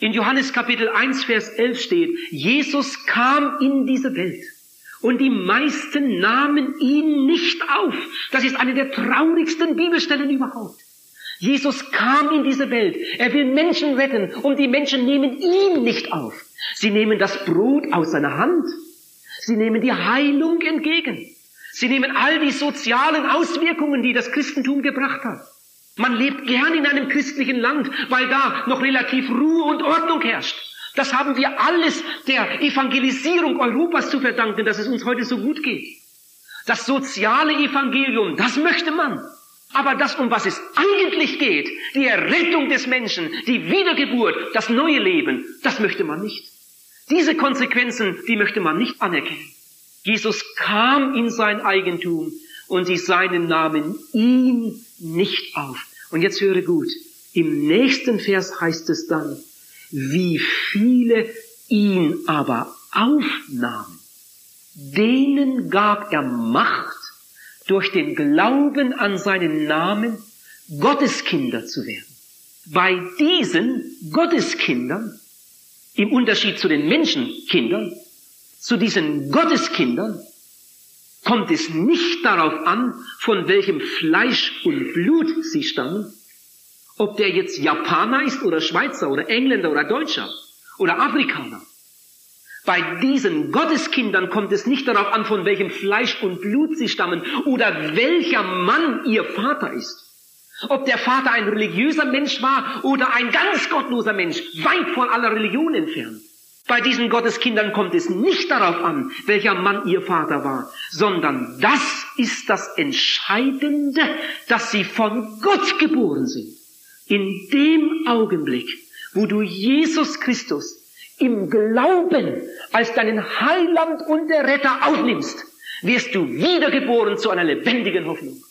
In Johannes Kapitel 1, Vers 11 steht, Jesus kam in diese Welt und die meisten nahmen ihn nicht auf. Das ist eine der traurigsten Bibelstellen überhaupt. Jesus kam in diese Welt. Er will Menschen retten und die Menschen nehmen ihn nicht auf. Sie nehmen das Brot aus seiner Hand. Sie nehmen die Heilung entgegen. Sie nehmen all die sozialen Auswirkungen, die das Christentum gebracht hat. Man lebt gern in einem christlichen Land, weil da noch relativ Ruhe und Ordnung herrscht. Das haben wir alles der Evangelisierung Europas zu verdanken, dass es uns heute so gut geht. Das soziale Evangelium, das möchte man. Aber das, um was es eigentlich geht, die Errettung des Menschen, die Wiedergeburt, das neue Leben, das möchte man nicht. Diese Konsequenzen, die möchte man nicht anerkennen. Jesus kam in sein Eigentum und sie seinen Namen ihn nicht auf. Und jetzt höre gut. Im nächsten Vers heißt es dann, wie viele ihn aber aufnahmen, denen gab er Macht, durch den Glauben an seinen Namen Gotteskinder zu werden. Bei diesen Gotteskindern, im Unterschied zu den Menschenkindern, zu diesen Gotteskindern, kommt es nicht darauf an, von welchem Fleisch und Blut sie stammen, ob der jetzt Japaner ist oder Schweizer oder Engländer oder Deutscher oder Afrikaner. Bei diesen Gotteskindern kommt es nicht darauf an, von welchem Fleisch und Blut sie stammen oder welcher Mann ihr Vater ist. Ob der Vater ein religiöser Mensch war oder ein ganz gottloser Mensch, weit von aller Religion entfernt. Bei diesen Gotteskindern kommt es nicht darauf an, welcher Mann ihr Vater war, sondern das ist das Entscheidende, dass sie von Gott geboren sind. In dem Augenblick, wo du Jesus Christus im Glauben als deinen Heiland und der Retter aufnimmst, wirst du wiedergeboren zu einer lebendigen Hoffnung.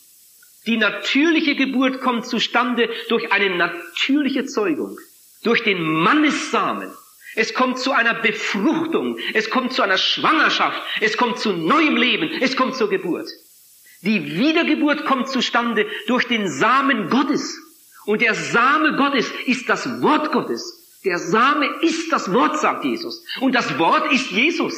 Die natürliche Geburt kommt zustande durch eine natürliche Zeugung, durch den Mannessamen. Es kommt zu einer Befruchtung, es kommt zu einer Schwangerschaft, es kommt zu neuem Leben, es kommt zur Geburt. Die Wiedergeburt kommt zustande durch den Samen Gottes. Und der Same Gottes ist das Wort Gottes. Der Same ist das Wort, sagt Jesus. Und das Wort ist Jesus.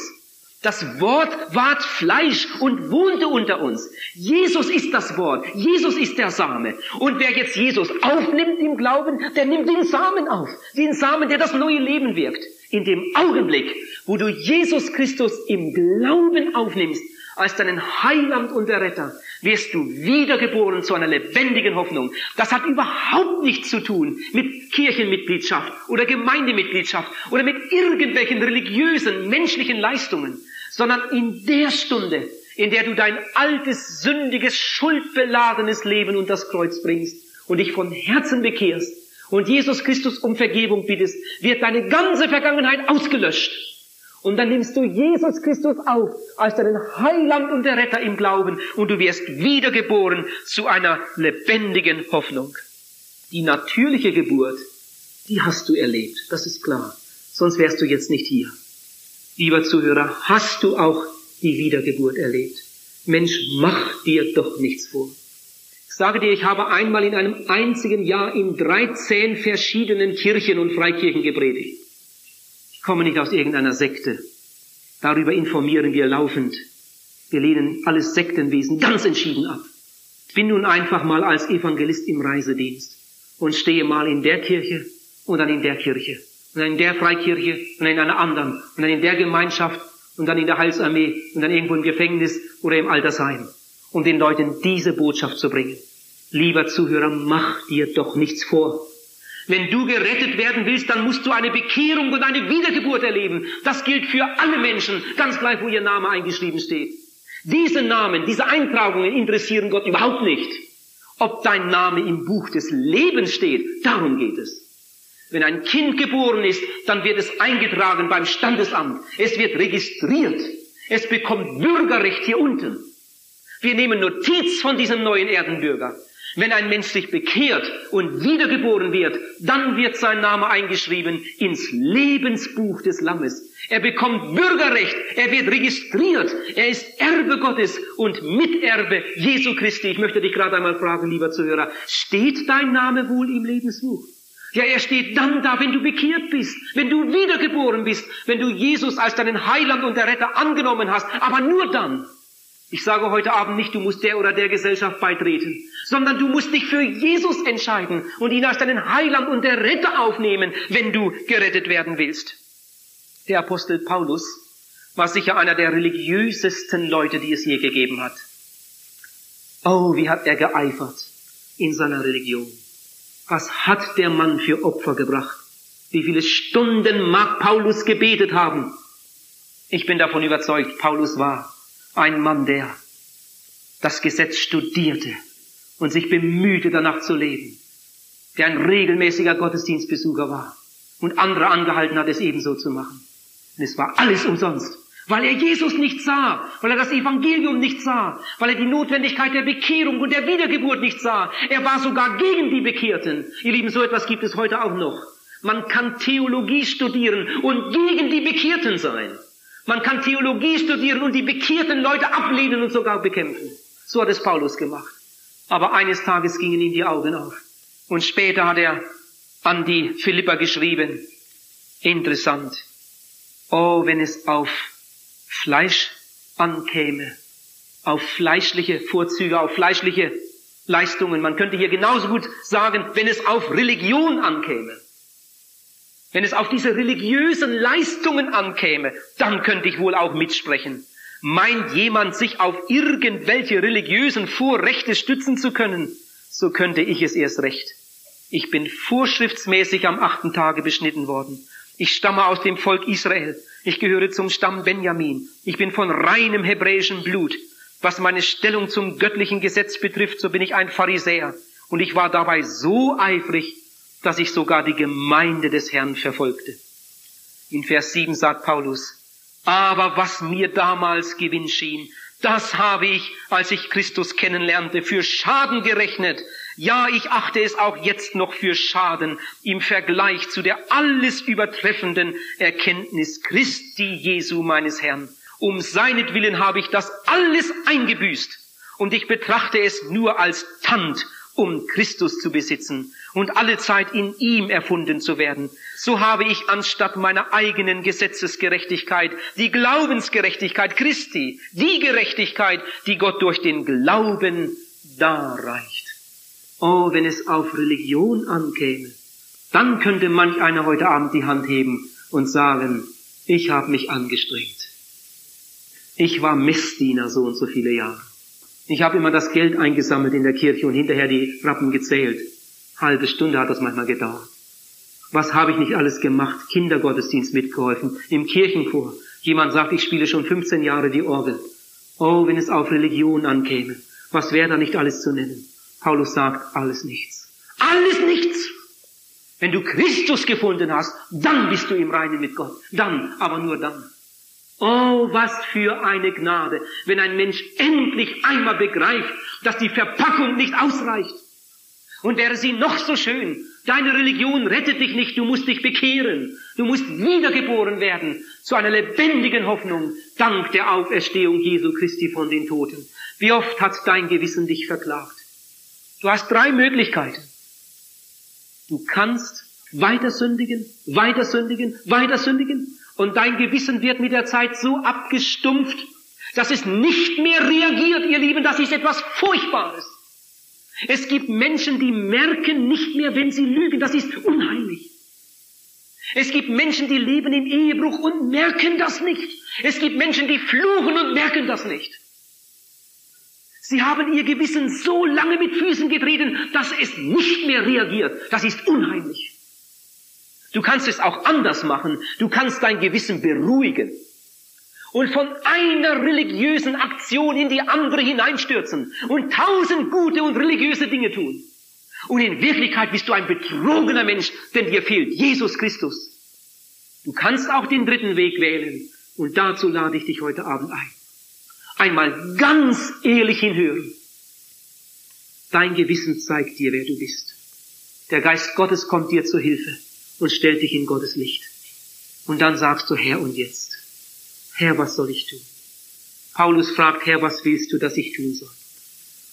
Das Wort ward Fleisch und wohnte unter uns. Jesus ist das Wort. Jesus ist der Same. Und wer jetzt Jesus aufnimmt im Glauben, der nimmt den Samen auf. Den Samen, der das neue Leben wirkt. In dem Augenblick, wo du Jesus Christus im Glauben aufnimmst, als deinen Heiland und der Retter, wirst du wiedergeboren zu einer lebendigen Hoffnung. Das hat überhaupt nichts zu tun mit Kirchenmitgliedschaft oder Gemeindemitgliedschaft oder mit irgendwelchen religiösen, menschlichen Leistungen, sondern in der Stunde, in der du dein altes, sündiges, schuldbeladenes Leben unter das Kreuz bringst und dich von Herzen bekehrst und Jesus Christus um Vergebung bittest, wird deine ganze Vergangenheit ausgelöscht und dann nimmst du Jesus Christus auf als deinen Heiland und der Retter im Glauben und du wirst wiedergeboren zu einer lebendigen Hoffnung. Die natürliche Geburt, die hast du erlebt, das ist klar. Sonst wärst du jetzt nicht hier. Lieber Zuhörer, hast du auch die Wiedergeburt erlebt? Mensch, mach dir doch nichts vor. Ich sage dir, ich habe einmal in einem einzigen Jahr in 13 verschiedenen Kirchen und Freikirchen gepredigt komme nicht aus irgendeiner Sekte. Darüber informieren wir laufend. Wir lehnen alles Sektenwesen ganz entschieden ab. Bin nun einfach mal als Evangelist im Reisedienst und stehe mal in der Kirche und dann in der Kirche und dann in der Freikirche und dann in einer anderen und dann in der Gemeinschaft und dann in der Heilsarmee und dann irgendwo im Gefängnis oder im Altersheim, um den Leuten diese Botschaft zu bringen. Lieber Zuhörer, mach dir doch nichts vor. Wenn du gerettet werden willst, dann musst du eine Bekehrung und eine Wiedergeburt erleben. Das gilt für alle Menschen, ganz gleich, wo ihr Name eingeschrieben steht. Diese Namen, diese Eintragungen interessieren Gott überhaupt nicht. Ob dein Name im Buch des Lebens steht, darum geht es. Wenn ein Kind geboren ist, dann wird es eingetragen beim Standesamt. Es wird registriert. Es bekommt Bürgerrecht hier unten. Wir nehmen Notiz von diesem neuen Erdenbürger. Wenn ein Mensch sich bekehrt und wiedergeboren wird, dann wird sein Name eingeschrieben ins Lebensbuch des Lammes. Er bekommt Bürgerrecht, er wird registriert, er ist Erbe Gottes und Miterbe Jesu Christi. Ich möchte dich gerade einmal fragen, lieber Zuhörer, steht dein Name wohl im Lebensbuch? Ja, er steht dann da, wenn du bekehrt bist, wenn du wiedergeboren bist, wenn du Jesus als deinen Heiland und der Retter angenommen hast, aber nur dann. Ich sage heute Abend nicht, du musst der oder der Gesellschaft beitreten, sondern du musst dich für Jesus entscheiden und ihn als deinen Heiland und der Retter aufnehmen, wenn du gerettet werden willst. Der Apostel Paulus war sicher einer der religiösesten Leute, die es je gegeben hat. Oh, wie hat er geeifert in seiner Religion. Was hat der Mann für Opfer gebracht? Wie viele Stunden mag Paulus gebetet haben? Ich bin davon überzeugt, Paulus war ein Mann, der das Gesetz studierte und sich bemühte, danach zu leben, der ein regelmäßiger Gottesdienstbesucher war und andere angehalten hat, es ebenso zu machen. Und es war alles umsonst. Weil er Jesus nicht sah, weil er das Evangelium nicht sah, weil er die Notwendigkeit der Bekehrung und der Wiedergeburt nicht sah. Er war sogar gegen die Bekehrten. Ihr Lieben, so etwas gibt es heute auch noch. Man kann Theologie studieren und gegen die Bekehrten sein. Man kann Theologie studieren und die bekehrten Leute ablehnen und sogar bekämpfen. So hat es Paulus gemacht. Aber eines Tages gingen ihm die Augen auf. Und später hat er an die Philippa geschrieben. Interessant. Oh, wenn es auf Fleisch ankäme, auf fleischliche Vorzüge, auf fleischliche Leistungen. Man könnte hier genauso gut sagen, wenn es auf Religion ankäme. Wenn es auf diese religiösen Leistungen ankäme, dann könnte ich wohl auch mitsprechen. Meint jemand, sich auf irgendwelche religiösen Vorrechte stützen zu können, so könnte ich es erst recht. Ich bin vorschriftsmäßig am achten Tage beschnitten worden. Ich stamme aus dem Volk Israel. Ich gehöre zum Stamm Benjamin. Ich bin von reinem hebräischen Blut. Was meine Stellung zum göttlichen Gesetz betrifft, so bin ich ein Pharisäer. Und ich war dabei so eifrig, dass ich sogar die Gemeinde des Herrn verfolgte. In Vers 7 sagt Paulus, aber was mir damals Gewinn schien, das habe ich, als ich Christus kennenlernte, für Schaden gerechnet. Ja, ich achte es auch jetzt noch für Schaden im Vergleich zu der alles übertreffenden Erkenntnis Christi Jesu meines Herrn. Um seinetwillen habe ich das alles eingebüßt und ich betrachte es nur als Tand um Christus zu besitzen und alle Zeit in ihm erfunden zu werden. So habe ich anstatt meiner eigenen Gesetzesgerechtigkeit die Glaubensgerechtigkeit Christi, die Gerechtigkeit, die Gott durch den Glauben darreicht. Oh, wenn es auf Religion ankäme, dann könnte manch einer heute Abend die Hand heben und sagen, ich habe mich angestrengt. Ich war Messdiener so und so viele Jahre. Ich habe immer das Geld eingesammelt in der Kirche und hinterher die Rappen gezählt. Halbe Stunde hat das manchmal gedauert. Was habe ich nicht alles gemacht? Kindergottesdienst mitgeholfen, im Kirchenchor. Jemand sagt, ich spiele schon 15 Jahre die Orgel. Oh, wenn es auf Religion ankäme, was wäre da nicht alles zu nennen? Paulus sagt, alles nichts. Alles nichts! Wenn du Christus gefunden hast, dann bist du im Reinen mit Gott. Dann, aber nur dann. Oh, was für eine Gnade, wenn ein Mensch endlich einmal begreift, dass die Verpackung nicht ausreicht. Und wäre sie noch so schön, deine Religion rettet dich nicht, du musst dich bekehren, du musst wiedergeboren werden zu einer lebendigen Hoffnung, dank der Auferstehung Jesu Christi von den Toten. Wie oft hat dein Gewissen dich verklagt? Du hast drei Möglichkeiten. Du kannst weiter sündigen, weiter sündigen, weiter sündigen und dein Gewissen wird mit der Zeit so abgestumpft, dass es nicht mehr reagiert, ihr Lieben, das ist etwas Furchtbares. Es gibt Menschen, die merken nicht mehr, wenn sie lügen, das ist unheimlich. Es gibt Menschen, die leben im Ehebruch und merken das nicht. Es gibt Menschen, die fluchen und merken das nicht. Sie haben ihr Gewissen so lange mit Füßen getreten, dass es nicht mehr reagiert. Das ist unheimlich. Du kannst es auch anders machen. Du kannst dein Gewissen beruhigen und von einer religiösen Aktion in die andere hineinstürzen und tausend gute und religiöse Dinge tun. Und in Wirklichkeit bist du ein betrogener Mensch, denn dir fehlt Jesus Christus. Du kannst auch den dritten Weg wählen und dazu lade ich dich heute Abend ein. Einmal ganz ehrlich hinhören. Dein Gewissen zeigt dir, wer du bist. Der Geist Gottes kommt dir zur Hilfe und stellt dich in Gottes Licht. Und dann sagst du, Herr, und jetzt? Herr, was soll ich tun? Paulus fragt, Herr, was willst du, dass ich tun soll?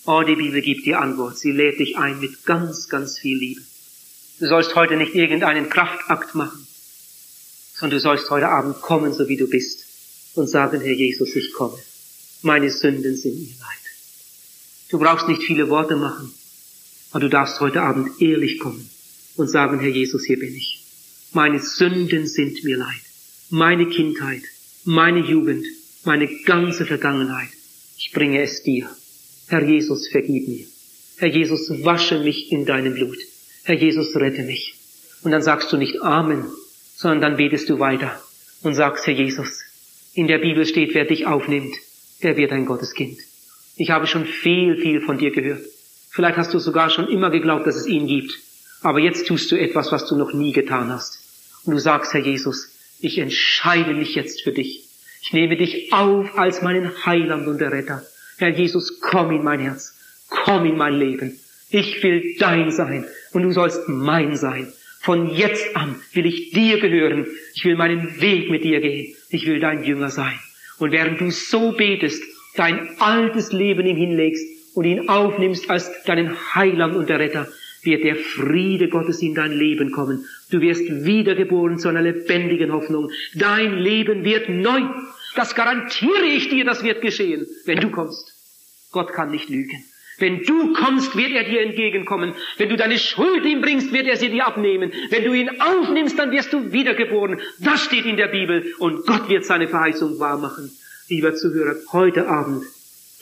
Oh, die Bibel gibt die Antwort. Sie lädt dich ein mit ganz, ganz viel Liebe. Du sollst heute nicht irgendeinen Kraftakt machen, sondern du sollst heute Abend kommen, so wie du bist, und sagen, Herr Jesus, ich komme. Meine Sünden sind mir leid. Du brauchst nicht viele Worte machen, aber du darfst heute Abend ehrlich kommen und sagen, Herr Jesus, hier bin ich. Meine Sünden sind mir leid. Meine Kindheit, meine Jugend, meine ganze Vergangenheit. Ich bringe es dir. Herr Jesus, vergib mir. Herr Jesus, wasche mich in deinem Blut. Herr Jesus, rette mich. Und dann sagst du nicht Amen, sondern dann betest du weiter und sagst, Herr Jesus, in der Bibel steht, wer dich aufnimmt, der wird ein Gotteskind. Ich habe schon viel, viel von dir gehört. Vielleicht hast du sogar schon immer geglaubt, dass es ihn gibt. Aber jetzt tust du etwas, was du noch nie getan hast. Und du sagst, Herr Jesus, ich entscheide mich jetzt für dich. Ich nehme dich auf als meinen Heiland und Erretter. Herr Jesus, komm in mein Herz. Komm in mein Leben. Ich will dein sein und du sollst mein sein. Von jetzt an will ich dir gehören. Ich will meinen Weg mit dir gehen. Ich will dein Jünger sein. Und während du so betest, dein altes Leben ihm hinlegst und ihn aufnimmst als deinen Heiland und Erretter, wird der Friede Gottes in dein Leben kommen. Du wirst wiedergeboren zu einer lebendigen Hoffnung. Dein Leben wird neu. Das garantiere ich dir, das wird geschehen, wenn du kommst. Gott kann nicht lügen. Wenn du kommst, wird er dir entgegenkommen. Wenn du deine Schuld ihm bringst, wird er sie dir abnehmen. Wenn du ihn aufnimmst, dann wirst du wiedergeboren. Das steht in der Bibel und Gott wird seine Verheißung wahrmachen. Lieber Zuhörer, heute Abend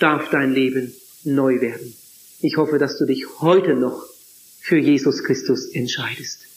darf dein Leben neu werden. Ich hoffe, dass du dich heute noch für Jesus Christus entscheidest.